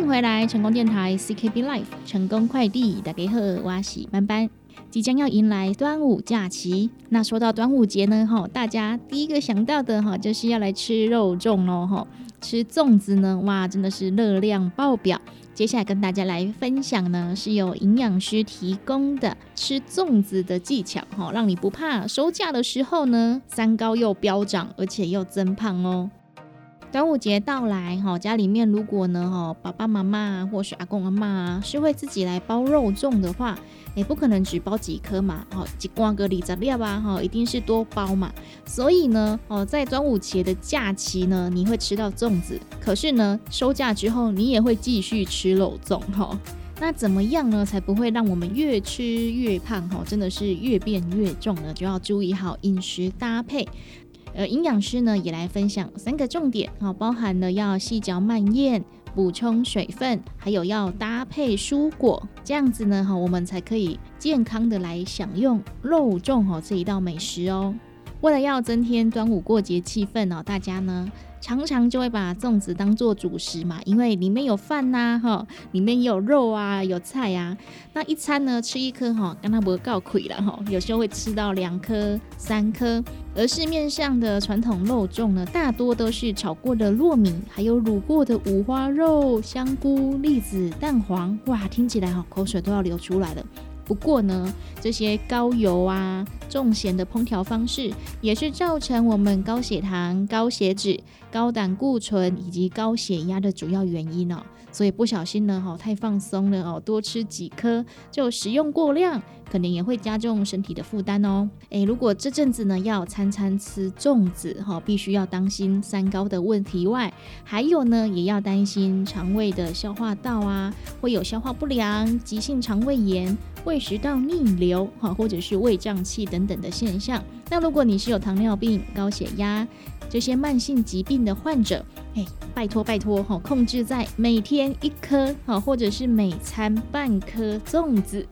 迎回来，成功电台 CKB Life 成功快递大家好，我是班班。即将要迎来端午假期，那说到端午节呢，哈，大家第一个想到的哈，就是要来吃肉粽喽，哈，吃粽子呢，哇，真的是热量爆表。接下来跟大家来分享呢，是有营养师提供的吃粽子的技巧，哈，让你不怕收假的时候呢，三高又飙涨，而且又增胖哦。端午节到来，哈，家里面如果呢，哈，爸爸妈妈或是阿公阿妈是会自己来包肉粽的话，也不可能只包几颗嘛，哈，几瓜个里杂料吧，哈，一定是多包嘛。所以呢，哦，在端午节的假期呢，你会吃到粽子，可是呢，收假之后你也会继续吃肉粽，哈。那怎么样呢，才不会让我们越吃越胖，哈，真的是越变越重呢？就要注意好饮食搭配。而，营养师呢也来分享三个重点，好，包含了要细嚼慢咽，补充水分，还有要搭配蔬果，这样子呢，哈，我们才可以健康的来享用肉粽哈这一道美食哦。为了要增添端午过节气氛哦，大家呢。常常就会把粽子当做主食嘛，因为里面有饭呐，哈，里面有肉啊，有菜啊。那一餐呢，吃一颗哈，跟它不告亏了哈。有时候会吃到两颗、三颗。而市面上的传统肉粽呢，大多都是炒过的糯米，还有卤过的五花肉、香菇、栗子、蛋黄。哇，听起来哈，口水都要流出来了。不过呢，这些高油啊、重咸的烹调方式，也是造成我们高血糖、高血脂、高胆固醇以及高血压的主要原因哦。所以不小心呢，哈，太放松了哦，多吃几颗就食用过量。可能也会加重身体的负担哦。诶，如果这阵子呢要餐餐吃粽子哈，必须要当心三高的问题外，还有呢也要担心肠胃的消化道啊，会有消化不良、急性肠胃炎、胃食道逆流哈，或者是胃胀气等等的现象。那如果你是有糖尿病、高血压这些慢性疾病的患者，诶，拜托拜托哈，控制在每天一颗哈，或者是每餐半颗粽子。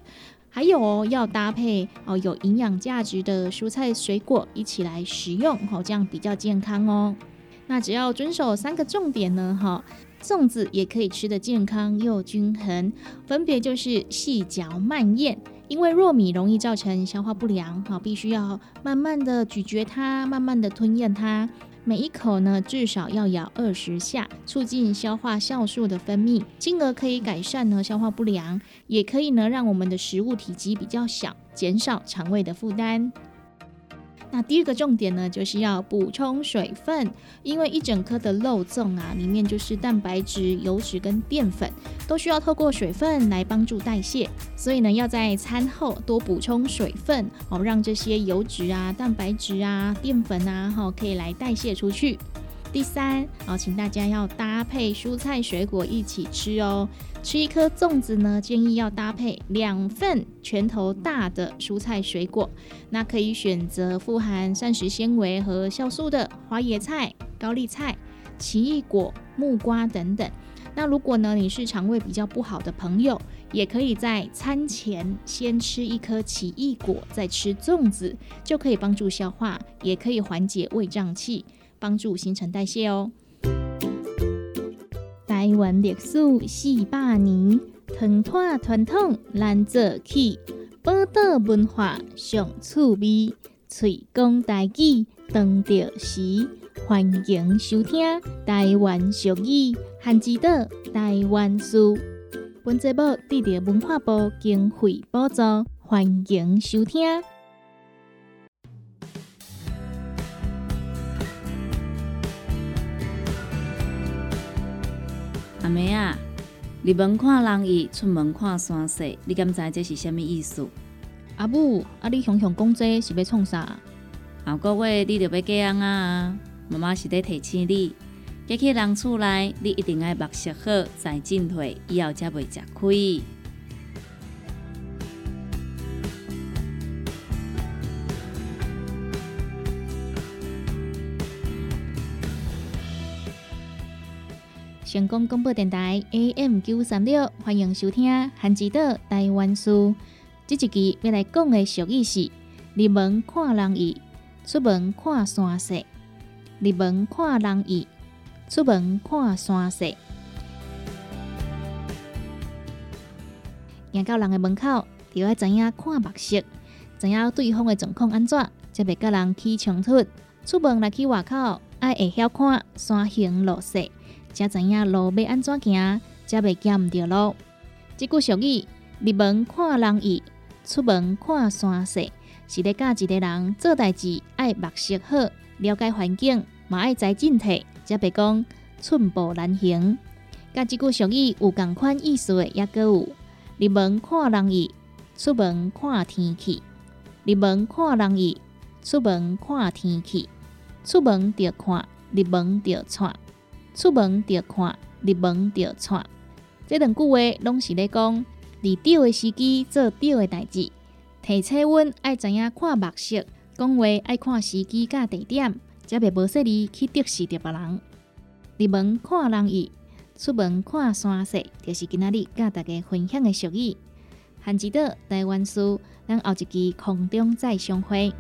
还有哦，要搭配哦有营养价值的蔬菜水果一起来食用，哈，这样比较健康哦。那只要遵守三个重点呢，哈，粽子也可以吃的健康又均衡，分别就是细嚼慢咽，因为糯米容易造成消化不良，哈，必须要慢慢的咀嚼它，慢慢的吞咽它。每一口呢，至少要咬二十下，促进消化酵素的分泌，进而可以改善呢消化不良，也可以呢让我们的食物体积比较小，减少肠胃的负担。那第二个重点呢，就是要补充水分，因为一整颗的肉粽啊，里面就是蛋白质、油脂跟淀粉，都需要透过水分来帮助代谢，所以呢，要在餐后多补充水分哦，让这些油脂啊、蛋白质啊、淀粉啊，哈，可以来代谢出去。第三，好，请大家要搭配蔬菜水果一起吃哦。吃一颗粽子呢，建议要搭配两份拳头大的蔬菜水果。那可以选择富含膳食纤维和酵素的花椰菜、高丽菜、奇异果、木瓜等等。那如果呢，你是肠胃比较不好的朋友，也可以在餐前先吃一颗奇异果，再吃粽子，就可以帮助消化，也可以缓解胃胀气。帮助新陈代谢哦。台湾历史四百年，团团传统难做起，宝岛文化上趣味，吹讲大语当着时，欢迎收听台湾俗语汉字岛台湾书。本节目得到文化部经费补助，欢迎收听。阿妹啊，入门看人意，出门看山势，你敢知这是什么意思？阿母，啊，你雄雄讲这是要创啥？后个月你就要嫁人啊！妈妈是在提醒你，嫁去人厝内，你一定要目色好，再进退，以后才袂吃亏。成功广播电台 AM 九三六，欢迎收听《韩之岛台湾书》。这一期要来讲的俗语是：入门看人意，出门看山势。入门看人意，出门看山势。行到人的门口，就要知影看目色，知影对方的状况安怎，才袂甲人起冲突。出门来去外口，爱会晓看山形路势，才知影路要安怎行，才袂行毋对路。即句俗语：入门看人意，出门看山势，是咧教一个人做代志爱目色好，了解环境，嘛爱知进退，才袂讲寸步难行。甲即句俗语有共款意思的，抑阁有。入门看人意，出门看天气。入门看人意，出门看天气。出门着看，入门着带。出门着看，入门着带。这两句话拢是咧讲，伫对的时机做对的代志。提醒阮爱知影看目色，讲话爱看时机甲地点，才袂无说哩去得罪着别人。入门看人意。出门看山势，就是今仔日甲大家分享的俗语。汉吉岛台湾书，咱后一期空中再相会。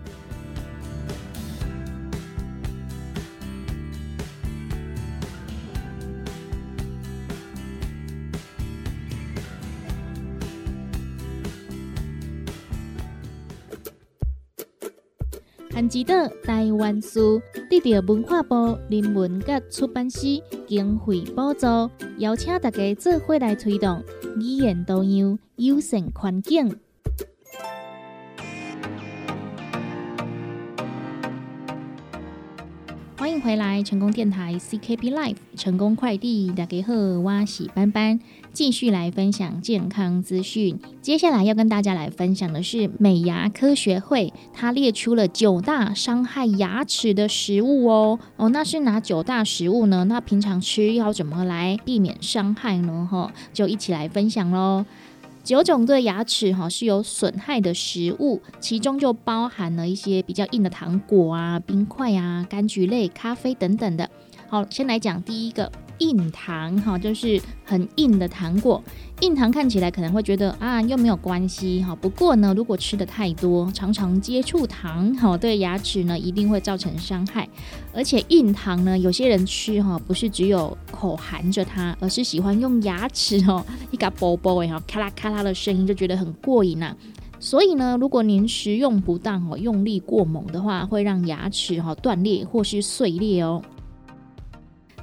指导台湾书得到文化部人文甲出版社经费补助，邀请大家做伙来推动语言多样、友善环境。回来，成功电台 CKB Life 成功快递，大家好，我是班班，继续来分享健康资讯。接下来要跟大家来分享的是美牙科学会，它列出了九大伤害牙齿的食物哦。哦，那是哪九大食物呢？那平常吃要怎么来避免伤害呢？哈，就一起来分享喽。九种对牙齿哈是有损害的食物，其中就包含了一些比较硬的糖果啊、冰块啊、柑橘类、咖啡等等的。好，先来讲第一个。硬糖哈，就是很硬的糖果。硬糖看起来可能会觉得啊，又没有关系哈。不过呢，如果吃的太多，常常接触糖哈，对牙齿呢一定会造成伤害。而且硬糖呢，有些人吃哈，不是只有口含着它，而是喜欢用牙齿哦，一个啵啵然后咔啦咔啦的声音，就觉得很过瘾呐。所以呢，如果您食用不当哦，用力过猛的话，会让牙齿哈断裂或是碎裂哦。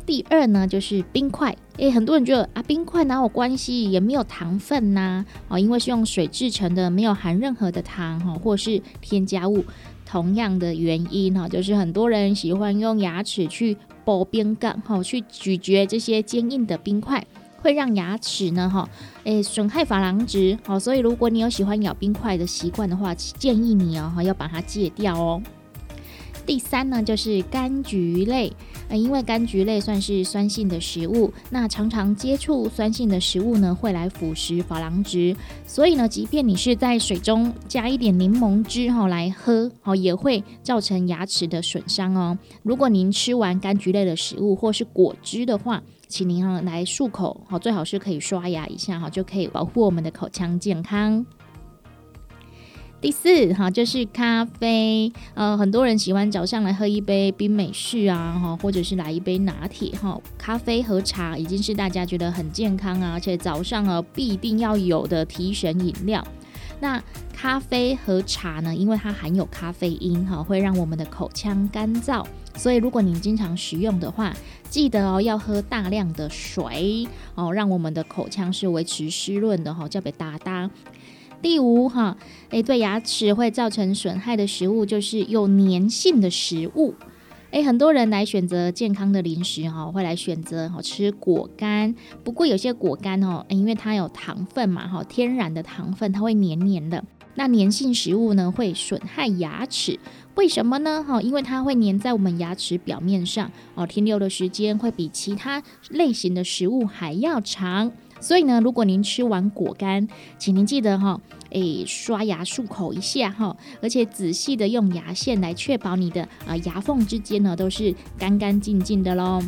第二呢，就是冰块。诶，很多人觉得啊，冰块哪有关系，也没有糖分呐，哦，因为是用水制成的，没有含任何的糖哈，或是添加物。同样的原因哈，就是很多人喜欢用牙齿去剥冰干哈，去咀嚼这些坚硬的冰块，会让牙齿呢哈，诶，损害珐琅质。好，所以如果你有喜欢咬冰块的习惯的话，建议你哦，要把它戒掉哦。第三呢，就是柑橘类，呃，因为柑橘类算是酸性的食物，那常常接触酸性的食物呢，会来腐蚀珐琅质，所以呢，即便你是在水中加一点柠檬汁哈来喝，哦，也会造成牙齿的损伤哦。如果您吃完柑橘类的食物或是果汁的话，请您哈来漱口，好，最好是可以刷牙一下哈，就可以保护我们的口腔健康。第四哈就是咖啡，呃，很多人喜欢早上来喝一杯冰美式啊，哈，或者是来一杯拿铁哈。咖啡和茶已经是大家觉得很健康啊，而且早上啊必定要有的提神饮料。那咖啡和茶呢，因为它含有咖啡因哈，会让我们的口腔干燥，所以如果你经常食用的话，记得哦要喝大量的水哦，让我们的口腔是维持湿润的哈，叫别哒哒。第五哈，诶，对牙齿会造成损害的食物就是有粘性的食物。诶，很多人来选择健康的零食哈，会来选择哈吃果干。不过有些果干哦，因为它有糖分嘛哈，天然的糖分，它会黏黏的。那粘性食物呢，会损害牙齿。为什么呢？哈，因为它会粘在我们牙齿表面上哦，停留的时间会比其他类型的食物还要长。所以呢，如果您吃完果干，请您记得哈，诶，刷牙漱口一下哈，而且仔细的用牙线来确保你的啊牙缝之间呢都是干干净净的喽。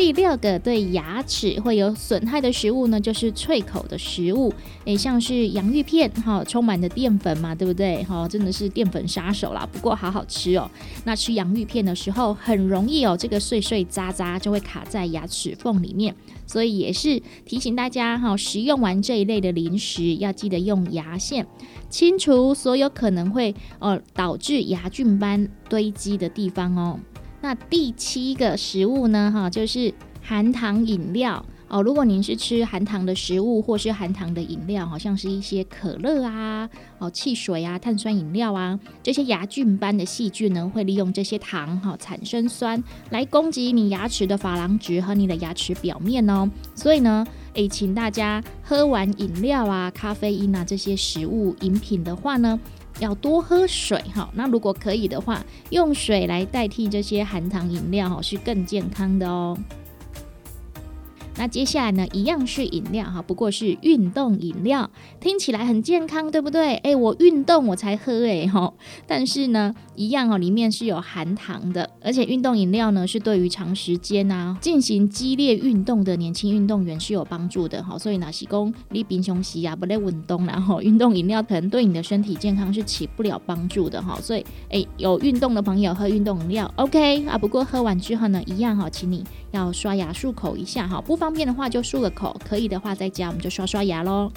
第六个对牙齿会有损害的食物呢，就是脆口的食物，诶，像是洋芋片，哈，充满的淀粉嘛，对不对？哈，真的是淀粉杀手啦。不过好好吃哦。那吃洋芋片的时候，很容易哦，这个碎碎渣渣就会卡在牙齿缝里面，所以也是提醒大家哈，食用完这一类的零食，要记得用牙线清除所有可能会呃导致牙菌斑堆积的地方哦。那第七个食物呢？哈，就是含糖饮料哦。如果您是吃含糖的食物或是含糖的饮料，好像是一些可乐啊、哦汽水啊、碳酸饮料啊，这些牙菌斑的细菌呢，会利用这些糖哈产生酸，来攻击你牙齿的珐琅质和你的牙齿表面哦。所以呢，诶，请大家喝完饮料啊、咖啡因啊这些食物饮品的话呢。要多喝水哈，那如果可以的话，用水来代替这些含糖饮料哈，是更健康的哦。那接下来呢，一样是饮料哈，不过是运动饮料，听起来很健康，对不对？哎，我运动我才喝哎哈，但是呢，一样哦，里面是有含糖的，而且运动饮料呢，是对于长时间啊进行激烈运动的年轻运动员是有帮助的哈。所以呢，是供你平常时啊不在运动，然后运动饮料可能对你的身体健康是起不了帮助的哈。所以哎，有运动的朋友喝运动饮料 OK 啊，不过喝完之后呢，一样哈，请你要刷牙漱口一下哈，不方。便的话就漱个口，可以的话在家我们就刷刷牙喽。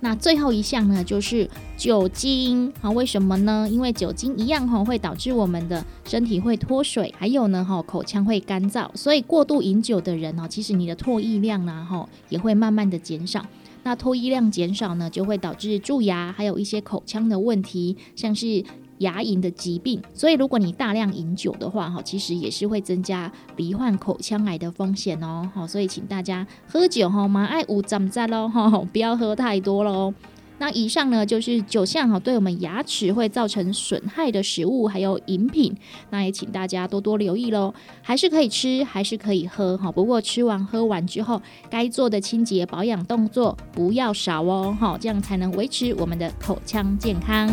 那最后一项呢，就是酒精啊？为什么呢？因为酒精一样哈，会导致我们的身体会脱水，还有呢哈，口腔会干燥。所以过度饮酒的人呢，其实你的唾液量呢哈，也会慢慢的减少。那唾液量减少呢，就会导致蛀牙，还有一些口腔的问题，像是。牙龈的疾病，所以如果你大量饮酒的话，哈，其实也是会增加罹患口腔癌的风险哦，好，所以请大家喝酒哈，马爱五怎么在喽，哈，不要喝太多喽。那以上呢就是酒项哈，对我们牙齿会造成损害的食物还有饮品，那也请大家多多留意喽。还是可以吃，还是可以喝哈，不过吃完喝完之后，该做的清洁保养动作不要少哦，哈，这样才能维持我们的口腔健康。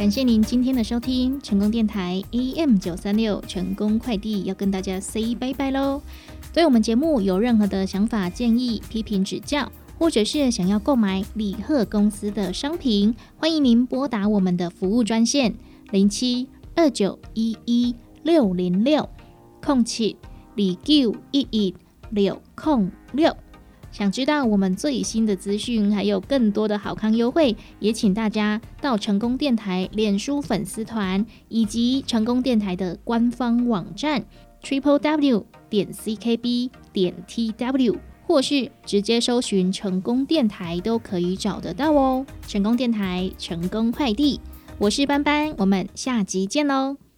感谢您今天的收听，成功电台 AM 九三六，成功快递要跟大家 say 拜拜喽。对我们节目有任何的想法、建议、批评指教，或者是想要购买李贺公司的商品，欢迎您拨打我们的服务专线零七二九一一六零六空七李九一一六空六。想知道我们最新的资讯，还有更多的好康优惠，也请大家到成功电台脸书粉丝团以及成功电台的官方网站 triple w 点 c k b 点 t w，或是直接搜寻成功电台都可以找得到哦。成功电台，成功快递，我是班班，我们下集见喽。